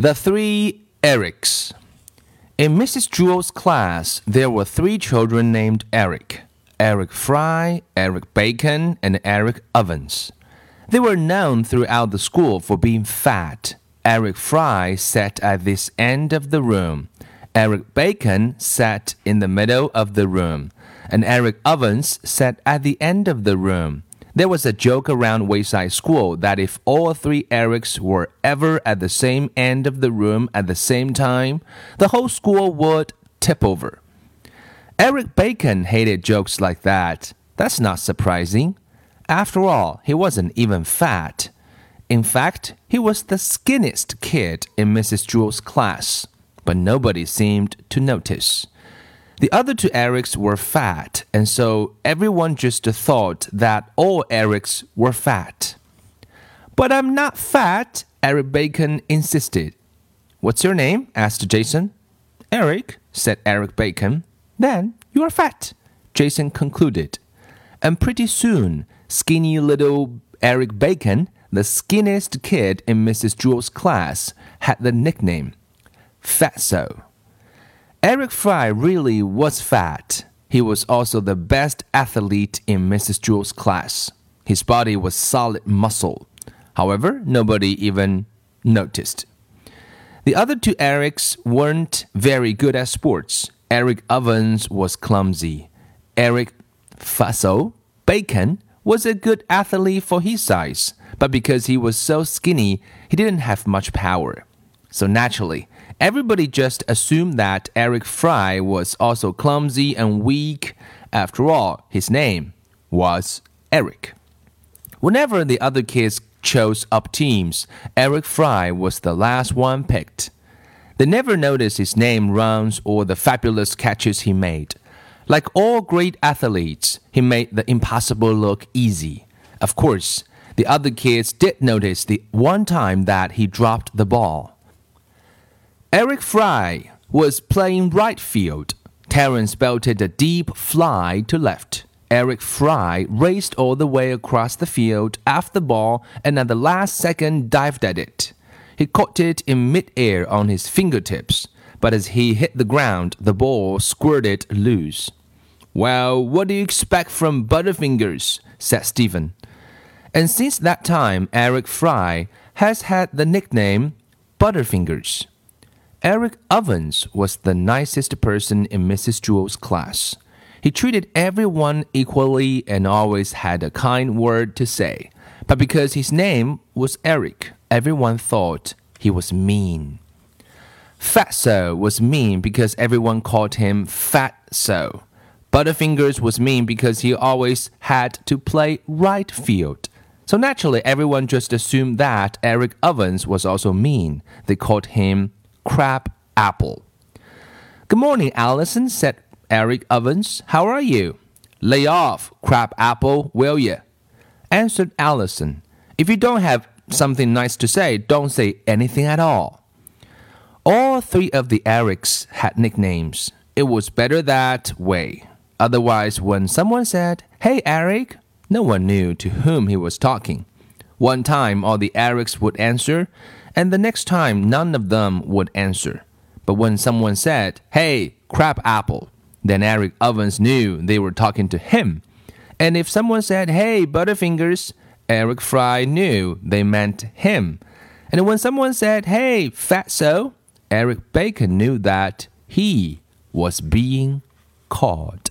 The Three Erics. In Mrs. Jewell's class, there were three children named Eric Eric Fry, Eric Bacon, and Eric Ovens. They were known throughout the school for being fat. Eric Fry sat at this end of the room. Eric Bacon sat in the middle of the room. And Eric Ovens sat at the end of the room. There was a joke around Wayside School that if all three Erics were ever at the same end of the room at the same time, the whole school would tip over. Eric Bacon hated jokes like that. That's not surprising. After all, he wasn't even fat. In fact, he was the skinniest kid in Mrs. Jewell's class, but nobody seemed to notice. The other two Erics were fat, and so everyone just thought that all Erics were fat. But I'm not fat, Eric Bacon insisted. What's your name? asked Jason. Eric, said Eric Bacon. Then you are fat, Jason concluded. And pretty soon, skinny little Eric Bacon, the skinniest kid in Mrs. Jewell's class, had the nickname Fatso. Eric Fry really was fat. He was also the best athlete in Mrs. Jewell's class. His body was solid muscle. However, nobody even noticed. The other two Erics weren't very good at sports. Eric Ovens was clumsy. Eric Fatso Bacon was a good athlete for his size, but because he was so skinny, he didn't have much power. So naturally, everybody just assumed that Eric Fry was also clumsy and weak. After all, his name was Eric. Whenever the other kids chose up teams, Eric Fry was the last one picked. They never noticed his name runs or the fabulous catches he made. Like all great athletes, he made the impossible look easy. Of course, the other kids did notice the one time that he dropped the ball. Eric Fry was playing right field. Terence belted a deep fly to left. Eric Fry raced all the way across the field after the ball and at the last second dived at it. He caught it in midair on his fingertips, but as he hit the ground, the ball squirted loose. Well, what do you expect from Butterfingers? said Stephen. And since that time, Eric Fry has had the nickname Butterfingers. Eric Ovens was the nicest person in Mrs. Jewell's class. He treated everyone equally and always had a kind word to say. But because his name was Eric, everyone thought he was mean. Fatso was mean because everyone called him Fatso. Butterfingers was mean because he always had to play right field. So naturally, everyone just assumed that Eric Ovens was also mean. They called him crab apple. Good morning, Allison, said Eric Ovens. How are you? Lay off, crab apple, will you? answered Allison. If you don't have something nice to say, don't say anything at all. All three of the Erics had nicknames. It was better that way. Otherwise, when someone said, Hey, Eric, no one knew to whom he was talking. One time, all the Erics would answer, and the next time none of them would answer. But when someone said, Hey, crab apple, then Eric Ovens knew they were talking to him. And if someone said, Hey, Butterfingers, Eric Fry knew they meant him. And when someone said, Hey, Fatso, Eric Bacon knew that he was being called.